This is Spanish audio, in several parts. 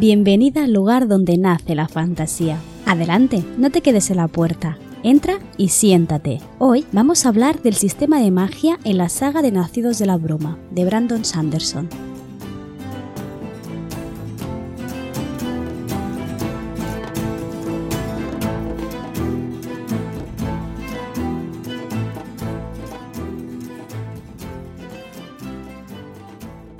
Bienvenida al lugar donde nace la fantasía. Adelante, no te quedes en la puerta. Entra y siéntate. Hoy vamos a hablar del sistema de magia en la saga de Nacidos de la Bruma, de Brandon Sanderson.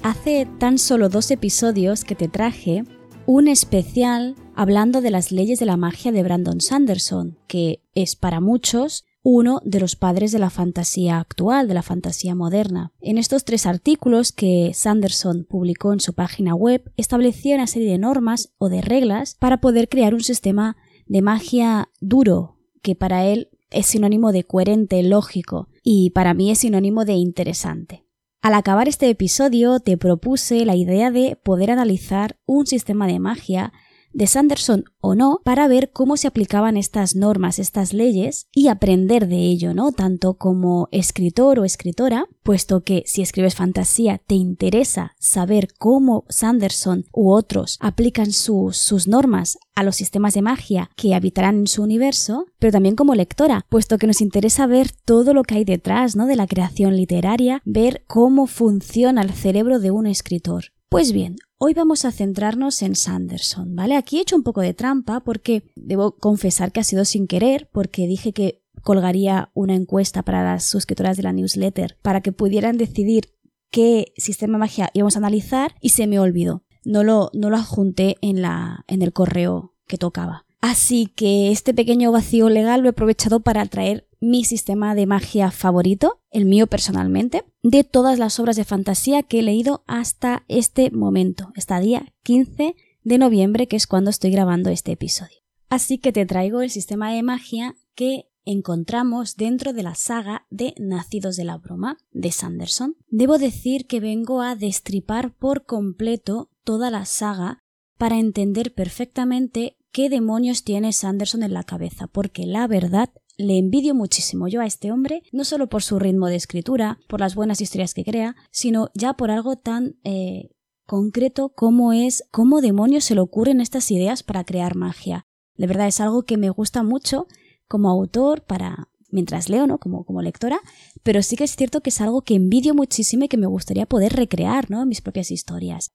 Hace tan solo dos episodios que te traje un especial hablando de las leyes de la magia de Brandon Sanderson, que es para muchos uno de los padres de la fantasía actual, de la fantasía moderna. En estos tres artículos que Sanderson publicó en su página web, establecía una serie de normas o de reglas para poder crear un sistema de magia duro, que para él es sinónimo de coherente, lógico, y para mí es sinónimo de interesante. Al acabar este episodio te propuse la idea de poder analizar un sistema de magia de Sanderson o no para ver cómo se aplicaban estas normas, estas leyes y aprender de ello, ¿no? Tanto como escritor o escritora, puesto que si escribes fantasía te interesa saber cómo Sanderson u otros aplican sus, normas a los sistemas de magia que habitarán en su universo, pero también como lectora, puesto que nos interesa ver todo lo que hay detrás, ¿no? De la creación literaria, ver cómo funciona el cerebro de un escritor. Pues bien, hoy vamos a centrarnos en Sanderson, ¿vale? Aquí he hecho un poco de trampa porque debo confesar que ha sido sin querer, porque dije que colgaría una encuesta para las suscriptoras de la newsletter para que pudieran decidir qué sistema magia íbamos a analizar y se me olvidó. No lo, no lo adjunté en, la, en el correo que tocaba. Así que este pequeño vacío legal lo he aprovechado para traer mi sistema de magia favorito, el mío personalmente, de todas las obras de fantasía que he leído hasta este momento, hasta día 15 de noviembre, que es cuando estoy grabando este episodio. Así que te traigo el sistema de magia que encontramos dentro de la saga de Nacidos de la Broma de Sanderson. Debo decir que vengo a destripar por completo toda la saga para entender perfectamente qué demonios tiene Sanderson en la cabeza, porque la verdad le envidio muchísimo yo a este hombre, no solo por su ritmo de escritura, por las buenas historias que crea, sino ya por algo tan eh, concreto como es cómo demonios se le ocurren estas ideas para crear magia. De verdad es algo que me gusta mucho como autor para mientras leo, ¿no? Como, como lectora, pero sí que es cierto que es algo que envidio muchísimo y que me gustaría poder recrear, ¿no? En mis propias historias.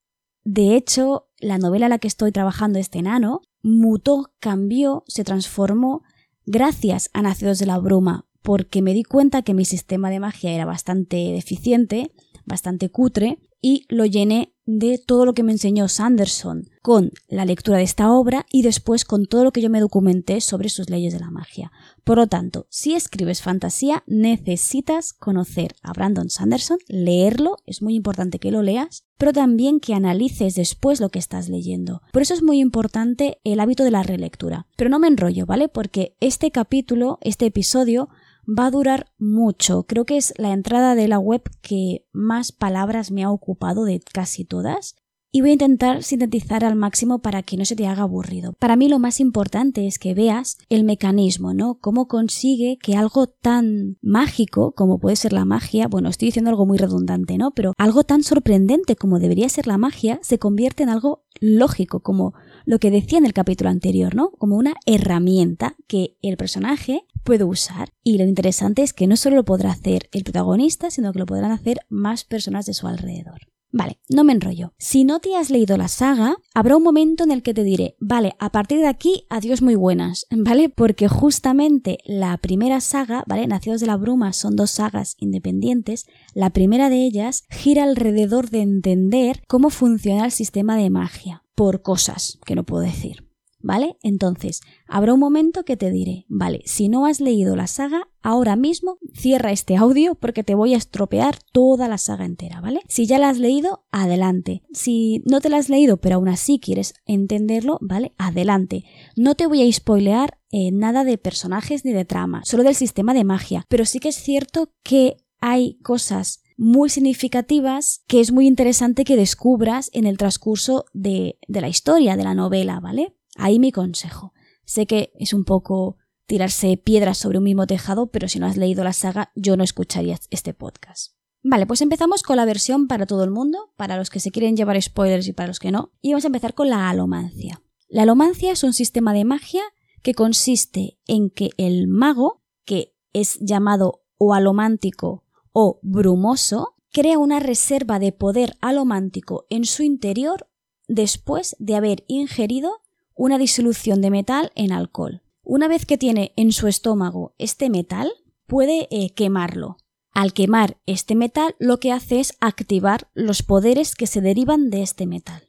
De hecho, la novela a la que estoy trabajando este enano mutó, cambió, se transformó gracias a Nacidos de la Bruma, porque me di cuenta que mi sistema de magia era bastante deficiente, bastante cutre, y lo llené de todo lo que me enseñó Sanderson con la lectura de esta obra y después con todo lo que yo me documenté sobre sus leyes de la magia. Por lo tanto, si escribes fantasía, necesitas conocer a Brandon Sanderson, leerlo, es muy importante que lo leas, pero también que analices después lo que estás leyendo. Por eso es muy importante el hábito de la relectura. Pero no me enrollo, ¿vale? Porque este capítulo, este episodio, va a durar mucho. Creo que es la entrada de la web que más palabras me ha ocupado de casi todas. Y voy a intentar sintetizar al máximo para que no se te haga aburrido. Para mí lo más importante es que veas el mecanismo, ¿no? Cómo consigue que algo tan mágico como puede ser la magia, bueno, estoy diciendo algo muy redundante, ¿no? Pero algo tan sorprendente como debería ser la magia se convierte en algo lógico, como lo que decía en el capítulo anterior, ¿no? Como una herramienta que el personaje puede usar. Y lo interesante es que no solo lo podrá hacer el protagonista, sino que lo podrán hacer más personas de su alrededor. Vale, no me enrollo. Si no te has leído la saga, habrá un momento en el que te diré, vale, a partir de aquí, adiós muy buenas, ¿vale? Porque justamente la primera saga, ¿vale? Nacidos de la Bruma son dos sagas independientes. La primera de ellas gira alrededor de entender cómo funciona el sistema de magia, por cosas que no puedo decir. ¿Vale? Entonces, habrá un momento que te diré, vale, si no has leído la saga, ahora mismo cierra este audio porque te voy a estropear toda la saga entera, ¿vale? Si ya la has leído, adelante. Si no te la has leído, pero aún así quieres entenderlo, ¿vale? Adelante. No te voy a spoilear eh, nada de personajes ni de trama, solo del sistema de magia, pero sí que es cierto que hay cosas muy significativas que es muy interesante que descubras en el transcurso de, de la historia, de la novela, ¿vale? Ahí mi consejo. Sé que es un poco tirarse piedras sobre un mismo tejado, pero si no has leído la saga, yo no escucharía este podcast. Vale, pues empezamos con la versión para todo el mundo, para los que se quieren llevar spoilers y para los que no, y vamos a empezar con la alomancia. La alomancia es un sistema de magia que consiste en que el mago, que es llamado o alomántico o brumoso, crea una reserva de poder alomántico en su interior después de haber ingerido una disolución de metal en alcohol. Una vez que tiene en su estómago este metal, puede eh, quemarlo. Al quemar este metal, lo que hace es activar los poderes que se derivan de este metal.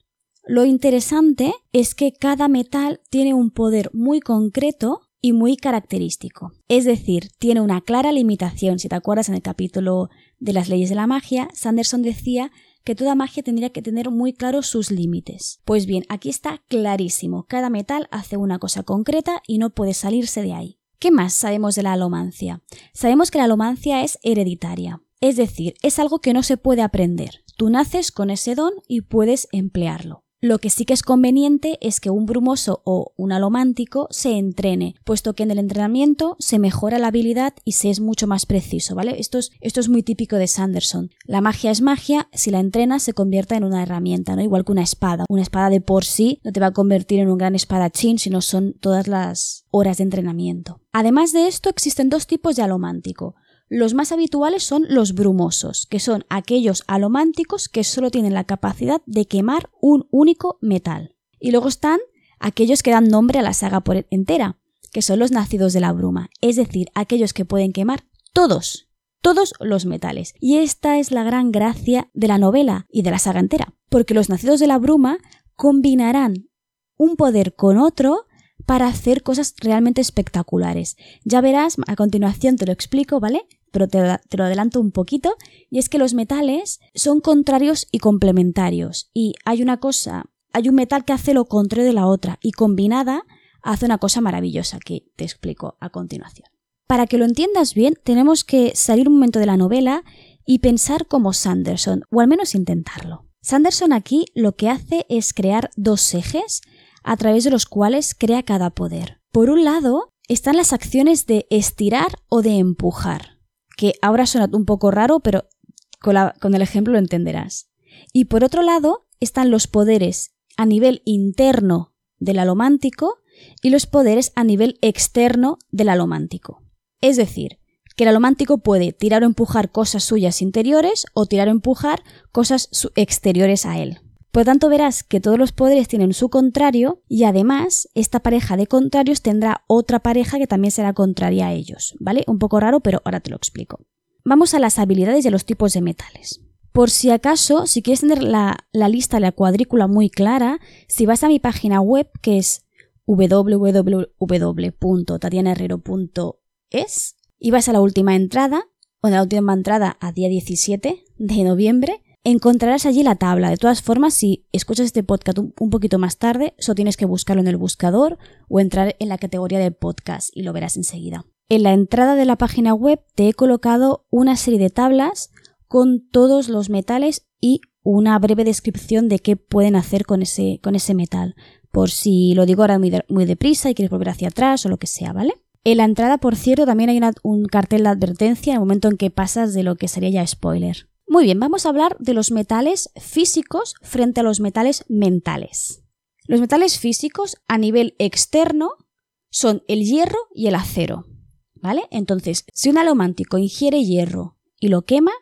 Lo interesante es que cada metal tiene un poder muy concreto y muy característico. Es decir, tiene una clara limitación. Si te acuerdas en el capítulo de las leyes de la magia, Sanderson decía que toda magia tendría que tener muy claros sus límites. Pues bien, aquí está clarísimo. Cada metal hace una cosa concreta y no puede salirse de ahí. ¿Qué más sabemos de la alomancia? Sabemos que la alomancia es hereditaria. Es decir, es algo que no se puede aprender. Tú naces con ese don y puedes emplearlo. Lo que sí que es conveniente es que un brumoso o un alomántico se entrene, puesto que en el entrenamiento se mejora la habilidad y se es mucho más preciso, ¿vale? Esto es, muy típico de Sanderson. La magia es magia, si la entrenas se convierta en una herramienta, ¿no? Igual que una espada. Una espada de por sí no te va a convertir en un gran espadachín, sino son todas las horas de entrenamiento. Además de esto, existen dos tipos de alomántico. Los más habituales son los brumosos, que son aquellos alománticos que solo tienen la capacidad de quemar un único metal. Y luego están aquellos que dan nombre a la saga por entera, que son los nacidos de la bruma, es decir, aquellos que pueden quemar todos, todos los metales. Y esta es la gran gracia de la novela y de la saga entera, porque los nacidos de la bruma combinarán un poder con otro para hacer cosas realmente espectaculares. Ya verás, a continuación te lo explico, ¿vale? Pero te, lo adelanto un poquito, y es que los metales son contrarios y complementarios, y hay una cosa, hay un metal que hace lo contrario de la otra, y combinada hace una cosa maravillosa que te explico a continuación. Para que lo entiendas bien, tenemos que salir un momento de la novela y pensar como Sanderson, o al menos intentarlo. Sanderson aquí lo que hace es crear dos ejes a través de los cuales crea cada poder. Por un lado, están las acciones de estirar o de empujar, que ahora suena un poco raro, pero con, el ejemplo lo entenderás. Y por otro lado, están los poderes a nivel interno del alomántico y los poderes a nivel externo del alomántico. Es decir, que el alomántico puede tirar o empujar cosas suyas interiores o tirar o empujar cosas exteriores a él. Por tanto, verás que todos los poderes tienen su contrario y además esta pareja de contrarios tendrá otra pareja que también será contraria a ellos, ¿vale? Un poco raro, pero ahora te lo explico. Vamos a las habilidades y a los tipos de metales. Por si acaso, si quieres tener la, la lista, la cuadrícula muy clara, si vas a mi página web, que es www.tatianaherrero.es, y vas a la última entrada, o la última entrada a día 17 de noviembre, encontrarás allí la tabla. De todas formas, si escuchas este podcast un, poquito más tarde, solo tienes que buscarlo en el buscador o entrar en la categoría de podcast y lo verás enseguida. En la entrada de la página web te he colocado una serie de tablas con todos los metales y una breve descripción de qué pueden hacer con ese, con ese metal. Por si lo digo ahora muy, muy deprisa y quieres volver hacia atrás o lo que sea, ¿vale? En la entrada, por cierto, también hay un cartel de advertencia en el momento en que pasas de lo que sería ya spoiler. Muy bien, vamos a hablar de los metales físicos frente a los metales mentales. Los metales físicos a nivel externo son el hierro y el acero. ¿Vale? Entonces, si un alomántico ingiere hierro y lo quema,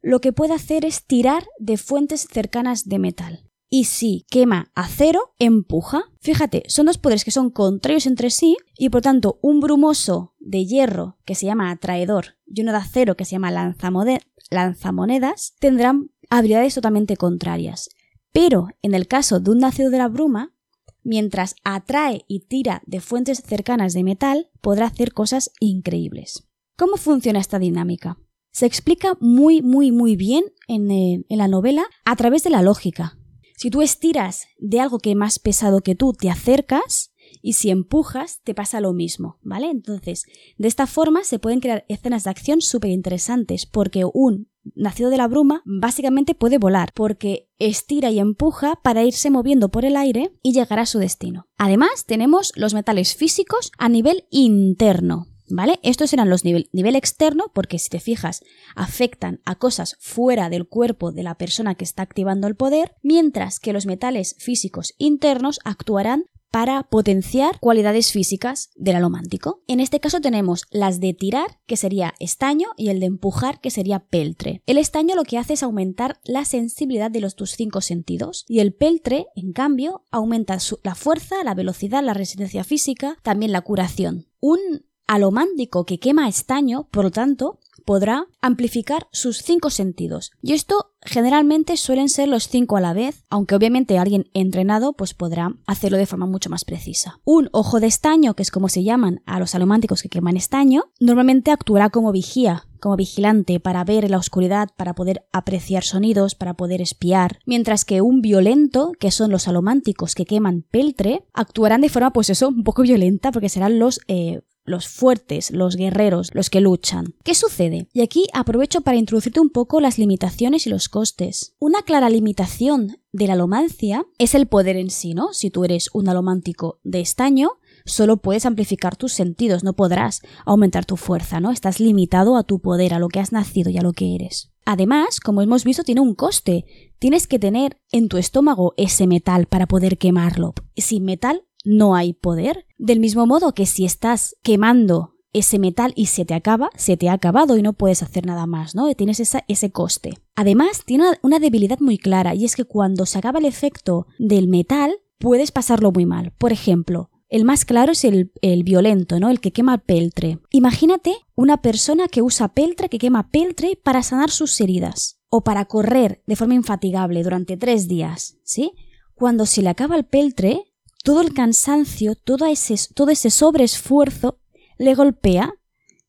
lo que puede hacer es tirar de fuentes cercanas de metal. Y si quema acero, empuja. Fíjate, son dos poderes que son contrarios entre sí y por tanto un brumoso de hierro que se llama atraedor y uno de acero que se llama lanzamonedas tendrán habilidades totalmente contrarias. Pero en el caso de un nacido de la bruma, mientras atrae y tira de fuentes cercanas de metal, podrá hacer cosas increíbles. ¿Cómo funciona esta dinámica? Se explica muy, muy, muy bien en, eh, en la novela a través de la lógica. Si tú estiras de algo que es más pesado que tú, te acercas, y si empujas te pasa lo mismo, ¿vale? Entonces, de esta forma se pueden crear escenas de acción súper interesantes porque un nacido de la bruma básicamente puede volar porque estira y empuja para irse moviendo por el aire y llegar a su destino. Además, tenemos los metales físicos a nivel interno. ¿Vale? Estos eran los nivel, nivel externo, porque si te fijas, afectan a cosas fuera del cuerpo de la persona que está activando el poder, mientras que los metales físicos internos actuarán para potenciar cualidades físicas del alomántico. En este caso tenemos las de tirar, que sería estaño, y el de empujar, que sería peltre. El estaño lo que hace es aumentar la sensibilidad de los tus cinco sentidos, y el peltre, en cambio, aumenta la fuerza, la velocidad, la resistencia física, también la curación. Un alomántico que quema estaño, por lo tanto, podrá amplificar sus cinco sentidos. Y esto generalmente suelen ser los cinco a la vez, aunque obviamente alguien entrenado pues podrá hacerlo de forma mucho más precisa. Un ojo de estaño, que es como se llaman a los alománticos que queman estaño, normalmente actuará como vigía, como vigilante para ver en la oscuridad, para poder apreciar sonidos, para poder espiar, mientras que un violento, que son los alománticos que queman peltre, actuarán de forma pues eso, un poco violenta porque serán los eh, los fuertes, los guerreros, los que luchan. ¿Qué sucede? Y aquí aprovecho para introducirte un poco las limitaciones y los costes. Una clara limitación de la alomancia es el poder en sí, ¿no? Si tú eres un alomántico de estaño, solo puedes amplificar tus sentidos, no podrás aumentar tu fuerza, ¿no? Estás limitado a tu poder, a lo que has nacido y a lo que eres. Además, como hemos visto, tiene un coste. Tienes que tener en tu estómago ese metal para poder quemarlo. Sin metal no hay poder. Del mismo modo que si estás quemando ese metal y se te acaba, se te ha acabado y no puedes hacer nada más, ¿no? Tienes ese coste. Además, tiene una debilidad muy clara y es que cuando se acaba el efecto del metal, puedes pasarlo muy mal. Por ejemplo, el más claro es el, el, violento, ¿no? El que quema peltre. Imagínate una persona que usa peltre, que quema peltre para sanar sus heridas o para correr de forma infatigable durante tres días, ¿sí? Cuando se le acaba el peltre, todo el cansancio, todo ese, todo ese sobreesfuerzo le golpea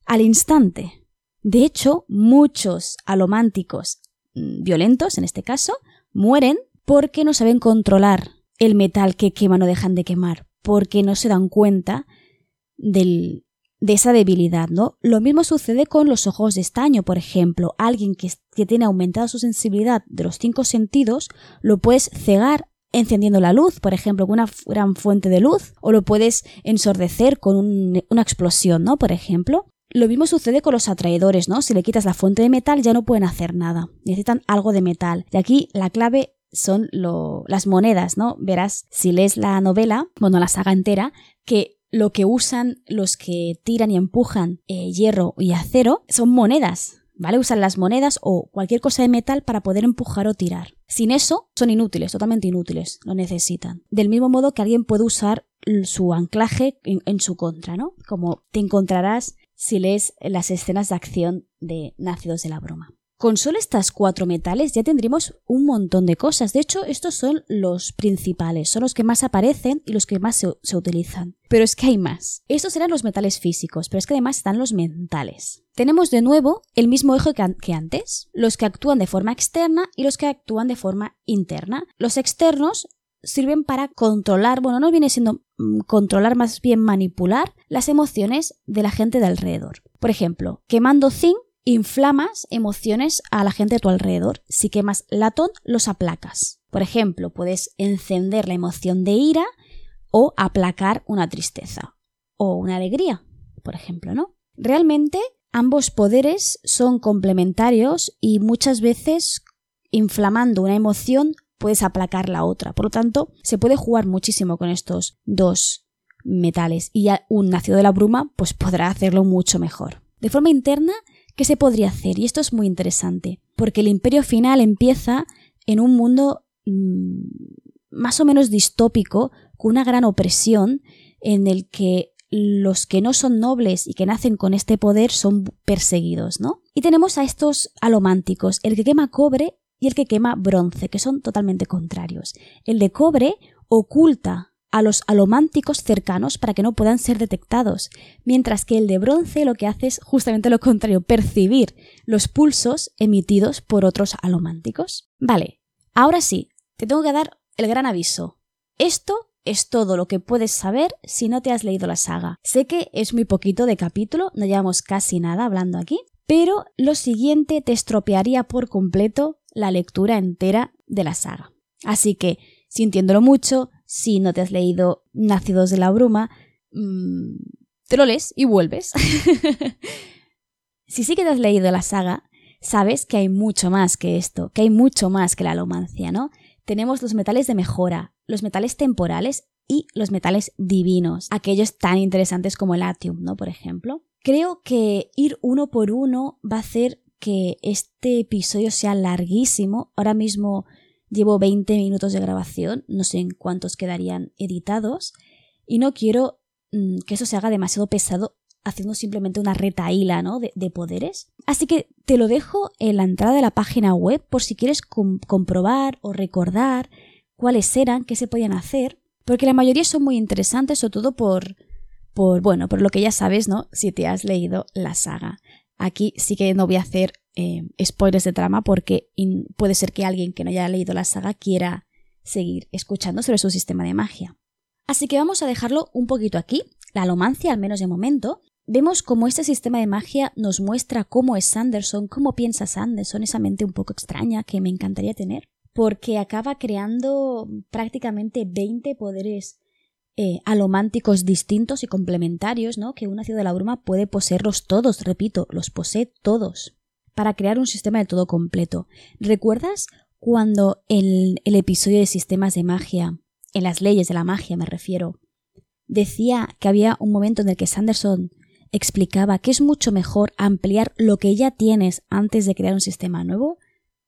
al instante. De hecho, muchos alománticos mm, violentos, en este caso, mueren porque no saben controlar el metal que queman o dejan de quemar, porque no se dan cuenta de esa debilidad, ¿no? Lo mismo sucede con los ojos de estaño, por ejemplo. Alguien que, que tiene aumentada su sensibilidad de los cinco sentidos, lo puedes cegar encendiendo la luz, por ejemplo, con una gran fuente de luz, o lo puedes ensordecer con una explosión, ¿no? Por ejemplo. Lo mismo sucede con los atraedores, ¿no? Si le quitas la fuente de metal ya no pueden hacer nada. Necesitan algo de metal. Y aquí la clave son las monedas, ¿no? Verás, si lees la novela, bueno, la saga entera, que lo que usan los que tiran y empujan eh, hierro y acero son monedas. ¿Vale? Usan las monedas o cualquier cosa de metal para poder empujar o tirar. Sin eso, son inútiles, totalmente inútiles, lo necesitan. Del mismo modo que alguien puede usar su anclaje en, su contra, ¿no? Como te encontrarás si lees las escenas de acción de Nacidos de la Broma. Con solo estas cuatro metales ya tendríamos un montón de cosas. De hecho, estos son los principales, son los que más aparecen y los que más se, utilizan. Pero es que hay más. Estos eran los metales físicos, pero es que además están los mentales. Tenemos de nuevo el mismo eje que, antes, los que actúan de forma externa y los que actúan de forma interna. Los externos sirven para controlar, bueno, no viene siendo mm, controlar, más bien manipular las emociones de la gente de alrededor. Por ejemplo, quemando zinc inflamas emociones a la gente de tu alrededor. Si quemas latón, los aplacas. Por ejemplo, puedes encender la emoción de ira o aplacar una tristeza o una alegría, por ejemplo, ¿no? Realmente ambos poderes son complementarios y muchas veces inflamando una emoción puedes aplacar la otra. Por lo tanto, se puede jugar muchísimo con estos dos metales y un nacido de la bruma pues podrá hacerlo mucho mejor. De forma interna, ¿Qué se podría hacer? Y esto es muy interesante, porque el imperio final empieza en un mundo mmm, más o menos distópico, con una gran opresión, en el que los que no son nobles y que nacen con este poder son perseguidos, ¿no? Y tenemos a estos alománticos, el que quema cobre y el que quema bronce, que son totalmente contrarios. El de cobre oculta a los alománticos cercanos para que no puedan ser detectados, mientras que el de bronce lo que hace es justamente lo contrario, percibir los pulsos emitidos por otros alománticos. Vale, ahora sí, te tengo que dar el gran aviso. Esto es todo lo que puedes saber si no te has leído la saga. Sé que es muy poquito de capítulo, no llevamos casi nada hablando aquí, pero lo siguiente te estropearía por completo la lectura entera de la saga. Así que, sintiéndolo mucho, si no te has leído Nacidos de la Bruma, mm, te lo lees y vuelves. si sí que te has leído la saga, sabes que hay mucho más que esto, que hay mucho más que la alomancia, ¿no? Tenemos los metales de mejora, los metales temporales y los metales divinos, aquellos tan interesantes como el atium, ¿no? Por ejemplo. Creo que ir uno por uno va a hacer que este episodio sea larguísimo. Ahora mismo llevo 20 minutos de grabación, no sé en cuántos quedarían editados, y no quiero mm, que eso se haga demasiado pesado haciendo simplemente una retaíla ¿no? de, poderes. Así que te lo dejo en la entrada de la página web por si quieres comprobar o recordar cuáles eran, qué se podían hacer, porque la mayoría son muy interesantes, sobre todo por, por, bueno, por lo que ya sabes, ¿no? Si te has leído la saga. Aquí sí que no voy a hacer eh, spoilers de trama porque puede ser que alguien que no haya leído la saga quiera seguir escuchando sobre su sistema de magia. Así que vamos a dejarlo un poquito aquí, la alomancia al menos de momento. Vemos cómo este sistema de magia nos muestra cómo es Sanderson, cómo piensa Sanderson, esa mente un poco extraña que me encantaría tener, porque acaba creando prácticamente 20 poderes eh, alománticos distintos y complementarios, ¿no? Que una ciudad de la bruma puede poseerlos todos, repito, los posee todos, para crear un sistema de todo completo. ¿Recuerdas cuando en el episodio de sistemas de magia, en las leyes de la magia me refiero, decía que había un momento en el que Sanderson explicaba que es mucho mejor ampliar lo que ya tienes antes de crear un sistema nuevo?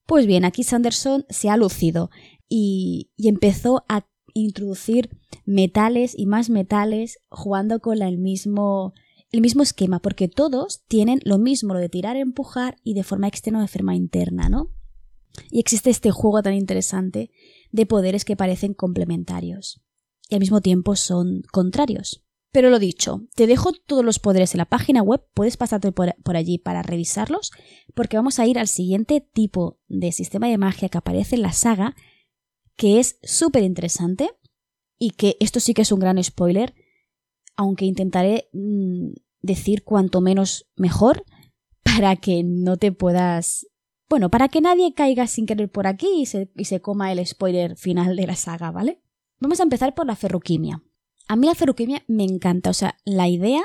Pues bien, aquí Sanderson se ha lucido y, y empezó a introducir metales y más metales jugando con el mismo el mismo esquema, porque todos tienen lo mismo, lo de tirar, empujar y de forma externa o de forma interna, ¿no? Y existe este juego tan interesante de poderes que parecen complementarios y al mismo tiempo son contrarios. Pero lo dicho, te dejo todos los poderes en la página web, puedes pasarte por, por, allí para revisarlos, porque vamos a ir al siguiente tipo de sistema de magia que aparece en la saga, que es súper interesante y que esto sí que es un gran spoiler, aunque intentaré mm, decir cuanto menos mejor para que no te puedas... Bueno, para que nadie caiga sin querer por aquí y se, y se coma el spoiler final de la saga, ¿vale? Vamos a empezar por la ferroquimia. A mí la ferroquimia me encanta, o sea, la idea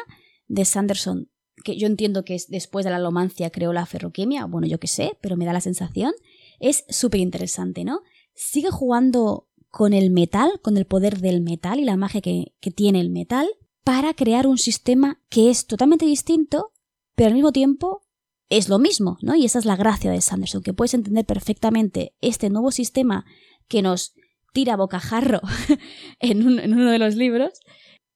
de Sanderson, que yo entiendo que es después de la alomancia creó la ferroquimia, bueno, yo qué sé, pero me da la sensación, es súper interesante, ¿no? Sigue jugando con el metal, con el poder del metal y la magia que, tiene el metal, para crear un sistema que es totalmente distinto, pero al mismo tiempo es lo mismo, ¿no? Y esa es la gracia de Sanderson, que puedes entender perfectamente este nuevo sistema que nos tira bocajarro en, en uno de los libros,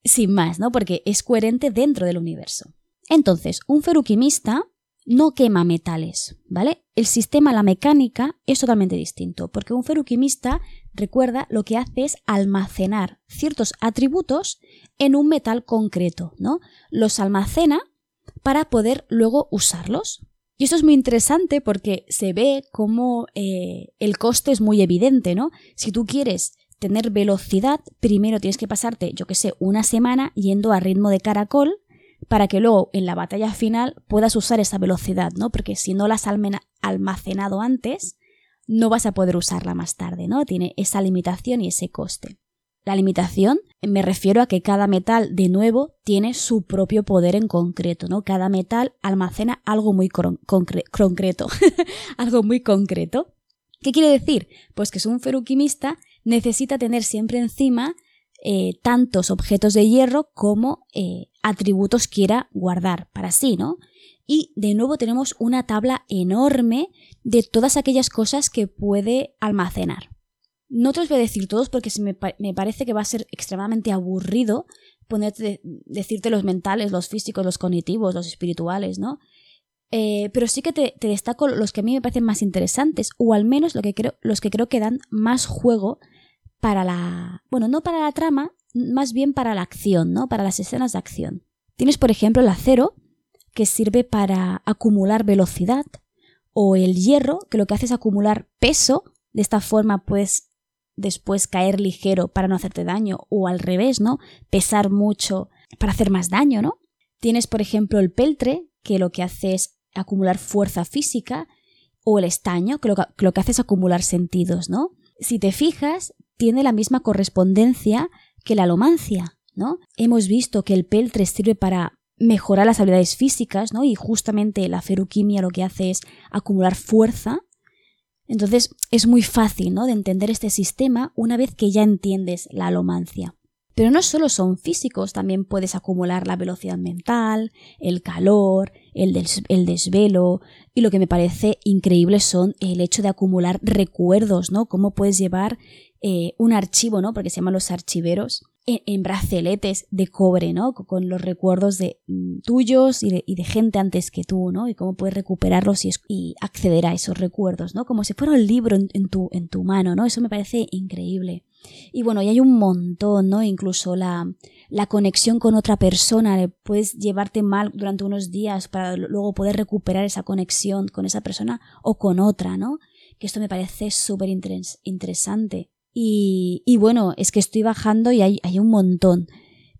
sin más, ¿no? Porque es coherente dentro del universo. Entonces, un feruquimista no quema metales, ¿vale? El sistema, la mecánica, es totalmente distinto, porque un feruquimista, recuerda, lo que hace es almacenar ciertos atributos en un metal concreto, ¿no? Los almacena para poder luego usarlos. Y esto es muy interesante porque se ve como eh, el coste es muy evidente, ¿no? Si tú quieres tener velocidad, primero tienes que pasarte, yo que sé, una semana yendo a ritmo de caracol para que luego en la batalla final puedas usar esa velocidad, ¿no? Porque si no la has almacenado antes, no vas a poder usarla más tarde, ¿no? Tiene esa limitación y ese coste. La limitación me refiero a que cada metal, de nuevo, tiene su propio poder en concreto, ¿no? Cada metal almacena algo muy concreto, algo muy concreto. ¿Qué quiere decir? Pues que es un feruquimista necesita tener siempre encima eh, tantos objetos de hierro como eh, atributos quiera guardar para sí, ¿no? Y de nuevo tenemos una tabla enorme de todas aquellas cosas que puede almacenar. No te los voy a decir todos porque me, parece que va a ser extremadamente aburrido ponerte, decirte los mentales, los físicos, los cognitivos, los espirituales, ¿no? Eh, pero sí que te, te, destaco los que a mí me parecen más interesantes, o al menos lo que creo, los que creo que dan más juego para la, bueno, no para la trama, más bien para la acción, ¿no? Para las escenas de acción. Tienes, por ejemplo, el acero, que sirve para acumular velocidad, o el hierro, que lo que hace es acumular peso, de esta forma puedes después caer ligero para no hacerte daño, o al revés, ¿no? Pesar mucho para hacer más daño, ¿no? Tienes, por ejemplo, el peltre, que lo que hace es acumular fuerza física, o el estaño, que lo que, lo que hace es acumular sentidos, ¿no? Si te fijas, tiene la misma correspondencia que la alomancia, ¿no? Hemos visto que el peltre sirve para mejorar las habilidades físicas, ¿no? Y justamente la feruquimia lo que hace es acumular fuerza. Entonces es muy fácil, ¿no? De entender este sistema una vez que ya entiendes la alomancia. Pero no solo son físicos, también puedes acumular la velocidad mental, el calor, el, desvelo, y lo que me parece increíble son el hecho de acumular recuerdos, ¿no? Cómo puedes llevar eh, un archivo, ¿no? Porque se llaman los archiveros, en, braceletes de cobre, ¿no? Con los recuerdos de mm, tuyos y de, gente antes que tú, ¿no? Y cómo puedes recuperarlos y, acceder a esos recuerdos, ¿no? Como si fuera un libro en, tu, mano, ¿no? Eso me parece increíble. Y bueno, y hay un montón, ¿no? Incluso la, la conexión con otra persona, puedes llevarte mal durante unos días para luego poder recuperar esa conexión con esa persona o con otra, ¿no? Que esto me parece súper interesante. Y, bueno, es que estoy bajando y hay, hay, un montón.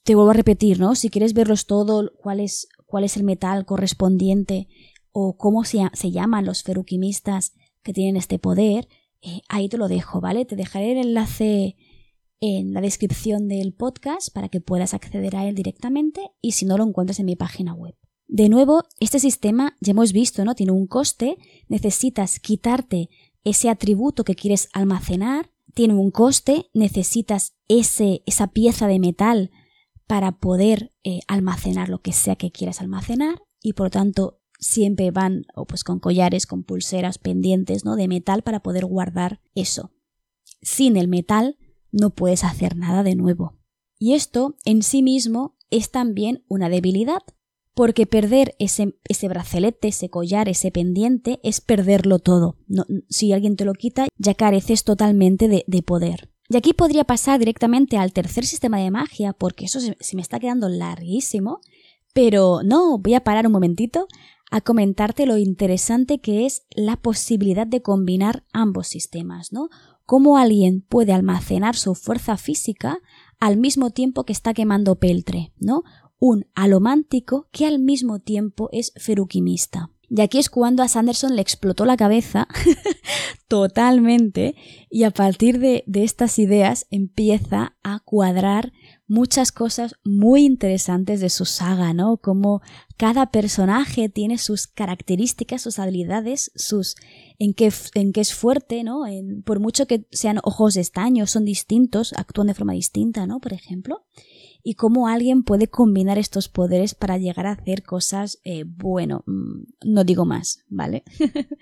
Te vuelvo a repetir, ¿no? Si quieres verlos todo, cuál es, cuál es el metal correspondiente o cómo se, se llaman los feruquimistas que tienen este poder, eh, ahí te lo dejo, ¿vale? Te dejaré el enlace en la descripción del podcast para que puedas acceder a él directamente y si no lo encuentras en mi página web. De nuevo, este sistema ya hemos visto, ¿no? Tiene un coste, necesitas quitarte ese atributo que quieres almacenar tiene un coste, necesitas ese, esa pieza de metal para poder eh, almacenar lo que sea que quieras almacenar y por tanto siempre van o pues con collares, con pulseras, pendientes, ¿no? de metal para poder guardar eso. Sin el metal no puedes hacer nada de nuevo. Y esto en sí mismo es también una debilidad, porque perder ese, ese bracelete, ese collar, ese pendiente es perderlo todo. si alguien te lo quita, ya careces totalmente de, poder. Y aquí podría pasar directamente al tercer sistema de magia, porque eso se, me está quedando larguísimo. Pero no, voy a parar un momentito a comentarte lo interesante que es la posibilidad de combinar ambos sistemas, ¿no? Cómo alguien puede almacenar su fuerza física al mismo tiempo que está quemando peltre, ¿no? Un alomántico que al mismo tiempo es feruquimista. Y aquí es cuando a Sanderson le explotó la cabeza totalmente y a partir de, de, estas ideas empieza a cuadrar muchas cosas muy interesantes de su saga, ¿no? Como cada personaje tiene sus características, sus habilidades, sus en qué, en qué es fuerte, ¿no? En, por mucho que sean ojos estaños, son distintos, actúan de forma distinta, ¿no? Por ejemplo y cómo alguien puede combinar estos poderes para llegar a hacer cosas, eh, bueno, mm, no digo más, ¿vale?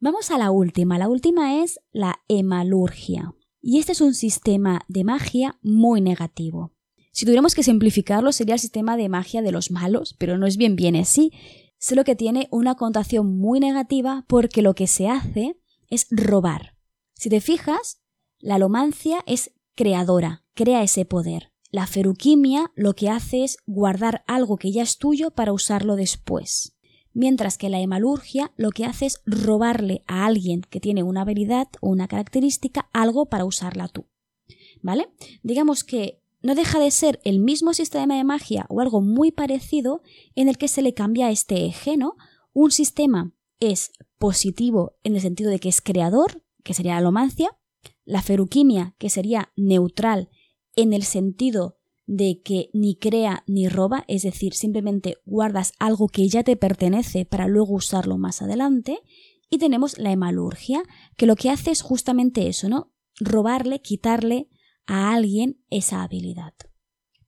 Vamos a la última. La última es la hemalurgia. Y este es un sistema de magia muy negativo. Si tuviéramos que simplificarlo, sería el sistema de magia de los malos, pero no es bien bien así, solo que tiene una connotación muy negativa porque lo que se hace es robar. Si te fijas, la alomancia es creadora, crea ese poder. La feruquimia lo que hace es guardar algo que ya es tuyo para usarlo después. Mientras que la hemalurgia lo que hace es robarle a alguien que tiene una habilidad o una característica algo para usarla tú. ¿Vale? Digamos que no deja de ser el mismo sistema de magia o algo muy parecido en el que se le cambia este eje, ¿no? Un sistema es positivo en el sentido de que es creador, que sería la alomancia, la feruquimia, que sería neutral en el sentido de que ni crea ni roba, es decir, simplemente guardas algo que ya te pertenece para luego usarlo más adelante. Y tenemos la hemalurgia, que lo que hace es justamente eso, ¿no? Robarle, quitarle a alguien esa habilidad.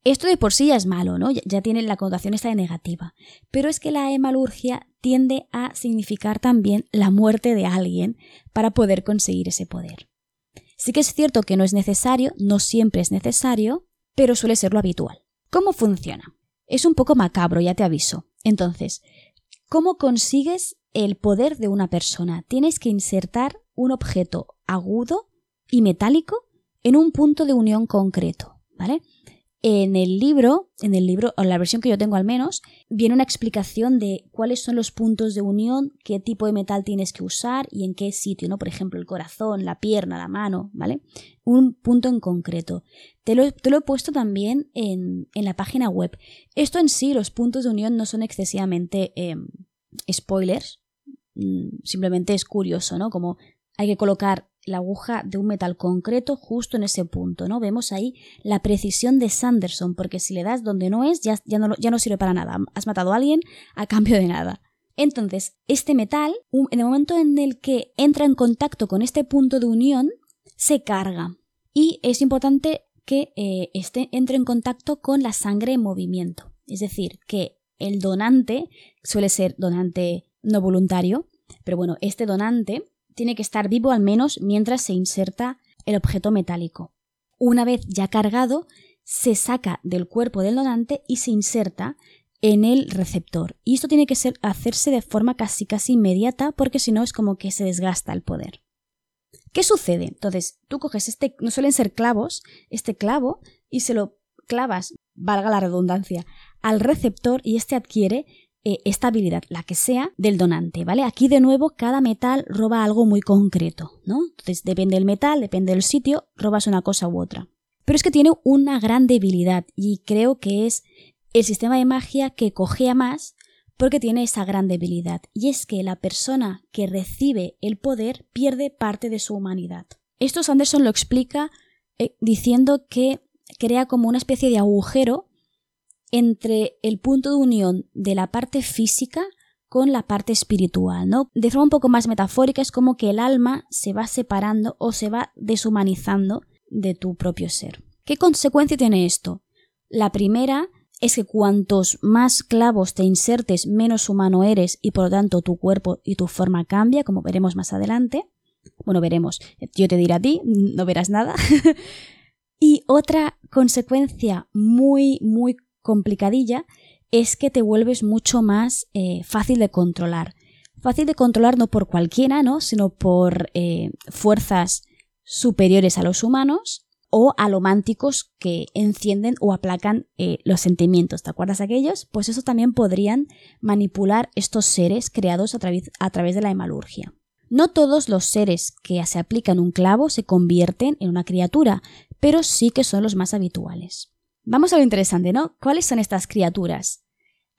Esto de por sí ya es malo, ¿no? Ya tiene la connotación esta de negativa. Pero es que la hemalurgia tiende a significar también la muerte de alguien para poder conseguir ese poder. Sí que es cierto que no es necesario, no siempre es necesario, pero suele ser lo habitual. ¿Cómo funciona? Es un poco macabro, ya te aviso. Entonces, ¿cómo consigues el poder de una persona? Tienes que insertar un objeto agudo y metálico en un punto de unión concreto, ¿vale? En el libro, en el libro, o la versión que yo tengo al menos, viene una explicación de cuáles son los puntos de unión, qué tipo de metal tienes que usar y en qué sitio, ¿no? Por ejemplo, el corazón, la pierna, la mano, ¿vale? Un punto en concreto. Te lo, te lo he puesto también en, en, la página web. Esto en sí, los puntos de unión no son excesivamente em, spoilers. Mm, simplemente es curioso, ¿no? Como hay que colocar la aguja de un metal concreto justo en ese punto, ¿no? Vemos ahí la precisión de Sanderson, porque si le das donde no es, ya, ya, no, ya no sirve para nada. Has matado a alguien a cambio de nada. Entonces, este metal, en el momento en el que entra en contacto con este punto de unión, se carga. Y es importante que eh, este entre en contacto con la sangre en movimiento. Es decir, que el donante suele ser donante no voluntario, pero bueno, este donante tiene que estar vivo al menos mientras se inserta el objeto metálico. Una vez ya cargado, se saca del cuerpo del donante y se inserta en el receptor. Y esto tiene que hacerse de forma casi casi inmediata porque si no es como que se desgasta el poder. ¿Qué sucede? Entonces, tú coges este, no suelen ser clavos, este clavo y se lo clavas, valga la redundancia, al receptor y este adquiere eh, esta habilidad, la que sea, del donante, ¿vale? Aquí de nuevo cada metal roba algo muy concreto, ¿no? Entonces depende del metal, depende del sitio, robas una cosa u otra. Pero es que tiene una gran debilidad y creo que es el sistema de magia que cogea más porque tiene esa gran debilidad y es que la persona que recibe el poder pierde parte de su humanidad. Esto Sanderson lo explica eh, diciendo que crea como una especie de agujero entre el punto de unión de la parte física con la parte espiritual, ¿no? De forma un poco más metafórica es como que el alma se va separando o se va deshumanizando de tu propio ser. ¿Qué consecuencia tiene esto? La primera es que cuantos más clavos te insertes, menos humano eres y por lo tanto tu cuerpo y tu forma cambia, como veremos más adelante. Bueno, veremos. Yo te diré a ti, no verás nada. y otra consecuencia muy, muy complicadilla es que te vuelves mucho más eh, fácil de controlar. Fácil de controlar no por cualquiera, ¿no? sino por eh, fuerzas superiores a los humanos o alománticos que encienden o aplacan eh, los sentimientos. ¿Te acuerdas de aquellos? Pues eso también podrían manipular estos seres creados a, a través de la hemalurgia. No todos los seres que se aplican un clavo se convierten en una criatura, pero sí que son los más habituales. Vamos a lo interesante, ¿no? ¿Cuáles son estas criaturas?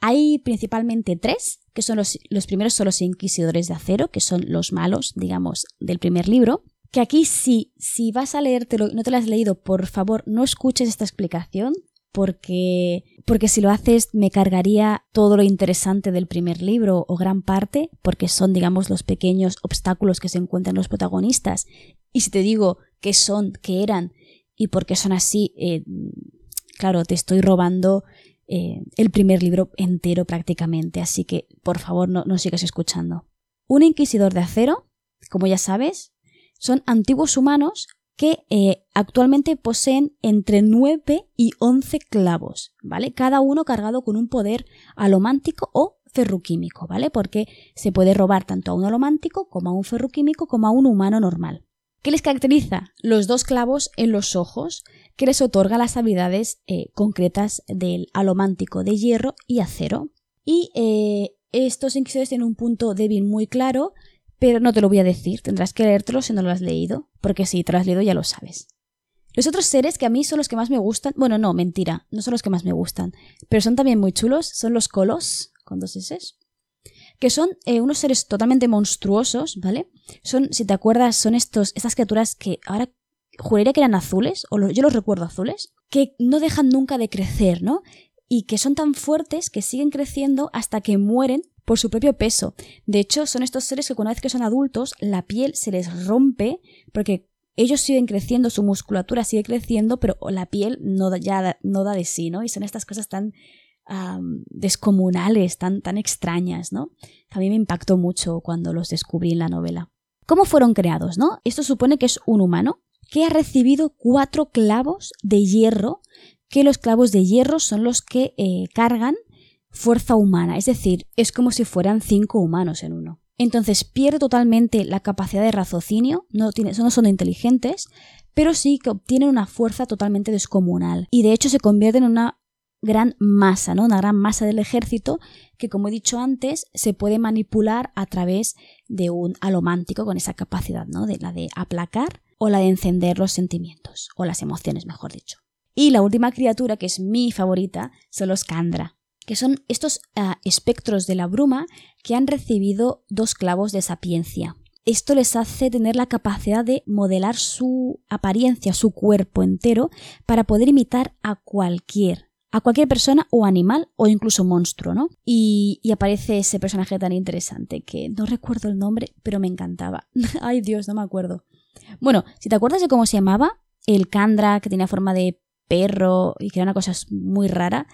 Hay principalmente tres, que son los, primeros son los inquisidores de acero, que son los malos, digamos, del primer libro. Que aquí sí, si vas a leértelo y no te lo has leído, por favor, no escuches esta explicación, porque, porque si lo haces me cargaría todo lo interesante del primer libro o gran parte, porque son, digamos, los pequeños obstáculos que se encuentran los protagonistas. Y si te digo qué son, qué eran y por qué son así, eh, claro, te estoy robando eh, el primer libro entero prácticamente, así que por favor no, sigas escuchando. Un inquisidor de acero, como ya sabes, son antiguos humanos que eh, actualmente poseen entre 9 y 11 clavos, ¿vale? Cada uno cargado con un poder alomántico o ferroquímico, ¿vale? Porque se puede robar tanto a un alomántico como a un ferroquímico como a un humano normal. ¿Qué les caracteriza? Los dos clavos en los ojos que les otorga las habilidades eh, concretas del alomántico de hierro y acero. Y eh, estos inquisidores tienen un punto débil muy claro, pero no te lo voy a decir, tendrás que leértelo si no lo has leído, porque si te lo has leído ya lo sabes. Los otros seres que a mí son los que más me gustan, bueno, no, mentira, no son los que más me gustan, pero son también muy chulos, son los colos, con dos S, que son eh, unos seres totalmente monstruosos, ¿vale? Son, si te acuerdas, son estos, estas criaturas que ahora juraría que eran azules, o yo los recuerdo azules, que no dejan nunca de crecer, ¿no? Y que son tan fuertes que siguen creciendo hasta que mueren por su propio peso. De hecho, son estos seres que una vez que son adultos, la piel se les rompe porque ellos siguen creciendo, su musculatura sigue creciendo, pero la piel no, ya no da de sí, ¿no? Y son estas cosas tan descomunales, tan, tan extrañas, ¿no? A mí me impactó mucho cuando los descubrí en la novela. ¿Cómo fueron creados, no? Esto supone que es un humano que ha recibido cuatro clavos de hierro, que los clavos de hierro son los que eh, cargan fuerza humana, es decir, es como si fueran cinco humanos en uno. Entonces pierde totalmente la capacidad de raciocinio, no, no son inteligentes, pero sí que obtienen una fuerza totalmente descomunal y de hecho se convierte en una gran masa, ¿no? Una gran masa del ejército que, como he dicho antes, se puede manipular a través de un alomántico con esa capacidad, ¿no? De la de aplacar o la de encender los sentimientos, o las emociones, mejor dicho. Y la última criatura, que es mi favorita, son los Kandra, que son estos ah, espectros de la bruma que han recibido dos clavos de sapiencia. esto les hace tener la capacidad de modelar su apariencia, su cuerpo entero, para poder imitar a cualquier, a cualquier persona o animal o incluso monstruo, ¿no? Y, aparece ese personaje tan interesante que no recuerdo el nombre, pero me encantaba. Ay Dios, no me acuerdo. Bueno, si te acuerdas de cómo se llamaba, el Kandra, que tenía forma de perro y que era una cosa muy rara,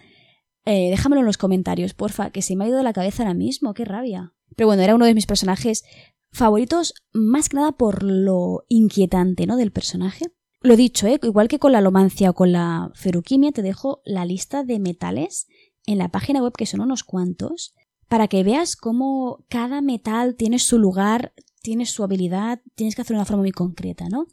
eh, déjamelo en los comentarios, porfa, que se me ha ido de la cabeza ahora mismo, qué rabia. Pero bueno, era uno de mis personajes favoritos más que nada por lo inquietante, ¿no? Del personaje. Lo dicho, ¿eh? igual que con la alomancia o con la feruquimia, te dejo la lista de metales en la página web, que son unos cuantos, para que veas cómo cada metal tiene su lugar, tiene su habilidad, tienes que hacerlo de una forma muy concreta, ¿no?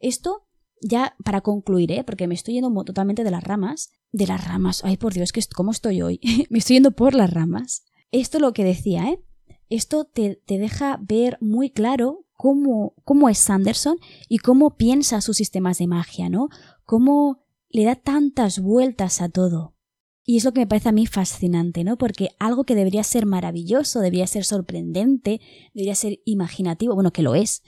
Esto, ya para concluir, ¿eh? porque me estoy yendo totalmente de las ramas, de las ramas, ay por Dios, que ¿cómo estoy hoy? me estoy yendo por las ramas. Esto lo que decía, ¿eh? esto te, deja ver muy claro cómo, cómo es Sanderson y cómo piensa sus sistemas de magia, ¿no? Cómo le da tantas vueltas a todo. Y es lo que me parece a mí fascinante, ¿no? Porque algo que debería ser maravilloso, debería ser sorprendente, debería ser imaginativo, bueno, que lo es,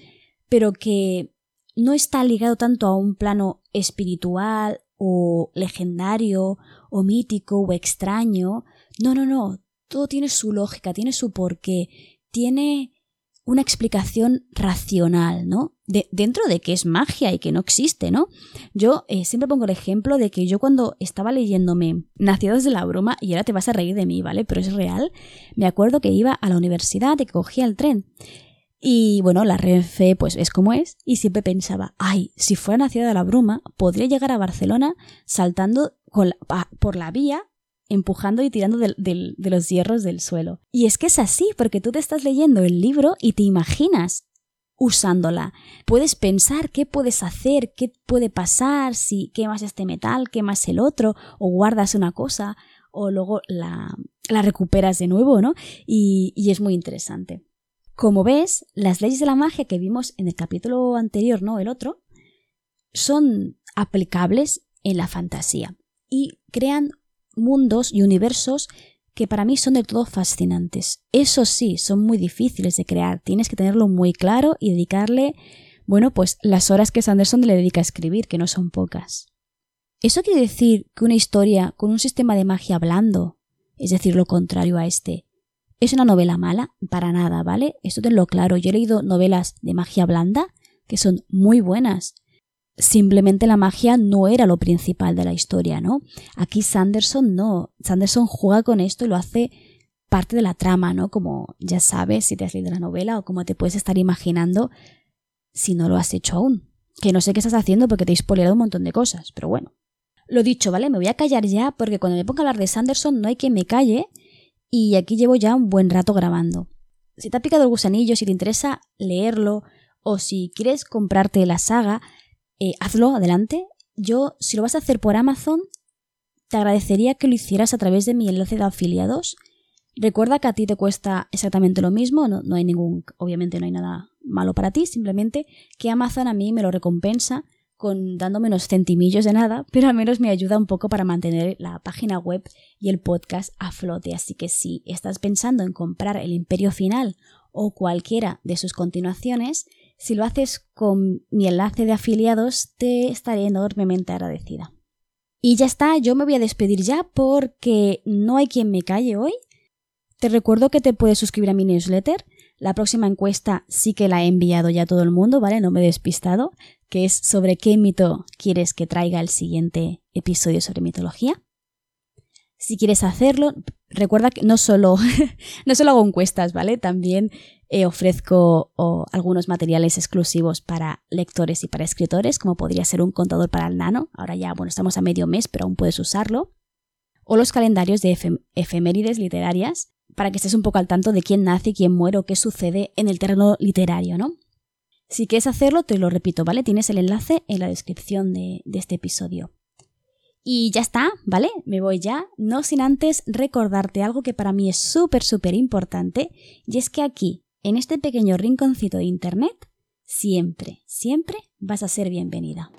pero que no está ligado tanto a un plano espiritual o legendario o mítico o extraño. No, no, no todo tiene su lógica, tiene su porqué, tiene una explicación racional, ¿no? De, dentro de que es magia y que no existe, ¿no? Yo eh, siempre pongo el ejemplo de que yo cuando estaba leyéndome Nacidos de la Bruma, y ahora te vas a reír de mí, ¿vale? Pero es real, me acuerdo que iba a la universidad y que cogía el tren. Y bueno, la Renfe pues es como es, y siempre pensaba, ay, si fuera Nacida de la Bruma, podría llegar a Barcelona saltando por la vía empujando y tirando de, los hierros del suelo. Y es que es así, porque tú te estás leyendo el libro y te imaginas usándola. Puedes pensar qué puedes hacer, qué puede pasar si quemas este metal, quemas el otro, o guardas una cosa, o luego la, la recuperas de nuevo, ¿no? Y, y es muy interesante. Como ves, las leyes de la magia que vimos en el capítulo anterior, no el otro, son aplicables en la fantasía y crean mundos y universos que para mí son de todo fascinantes. Eso sí, son muy difíciles de crear, tienes que tenerlo muy claro y dedicarle, bueno, pues las horas que Sanderson le dedica a escribir, que no son pocas. ¿Eso quiere decir que una historia con un sistema de magia blando, es decir, lo contrario a este, es una novela mala? Para nada, ¿vale? Esto tenlo claro. Yo he leído novelas de magia blanda que son muy buenas, simplemente la magia no era lo principal de la historia, ¿no? Aquí Sanderson no. Sanderson juega con esto y lo hace parte de la trama, ¿no? Como ya sabes si te has leído la novela o como te puedes estar imaginando si no lo has hecho aún. Que no sé qué estás haciendo porque te he spoileado un montón de cosas, pero bueno. Lo dicho, ¿vale? Me voy a callar ya porque cuando me ponga a hablar de Sanderson no hay que me calle y aquí llevo ya un buen rato grabando. Si te ha picado el gusanillo, si te interesa leerlo o si quieres comprarte la saga, eh, hazlo, adelante. Yo, si lo vas a hacer por Amazon, te agradecería que lo hicieras a través de mi enlace de afiliados. Recuerda que a ti te cuesta exactamente lo mismo, no, no hay ningún, obviamente no hay nada malo para ti, simplemente que Amazon a mí me lo recompensa con dándome unos centimillos de nada, pero al menos me ayuda un poco para mantener la página web y el podcast a flote. Así que si estás pensando en comprar el Imperio Final o cualquiera de sus continuaciones, si lo haces con mi enlace de afiliados, te estaré enormemente agradecida. Y ya está, yo me voy a despedir ya porque no hay quien me calle hoy. Te recuerdo que te puedes suscribir a mi newsletter. La próxima encuesta sí que la he enviado ya a todo el mundo, ¿vale? No me he despistado, que es sobre qué mito quieres que traiga el siguiente episodio sobre mitología. Si quieres hacerlo, recuerda que no solo, no solo hago encuestas, ¿vale? También eh, ofrezco algunos materiales exclusivos para lectores y para escritores, como podría ser un contador para el nano. Ahora ya, bueno, estamos a medio mes, pero aún puedes usarlo. O los calendarios de efemérides literarias, para que estés un poco al tanto de quién nace, quién muere o qué sucede en el terreno literario, ¿no? Si quieres hacerlo, te lo repito, ¿vale? Tienes el enlace en la descripción de este episodio. Y ya está, ¿vale? Me voy ya, no sin antes recordarte algo que para mí es súper, súper importante, y es que aquí, en este pequeño rinconcito de Internet, siempre, siempre vas a ser bienvenida.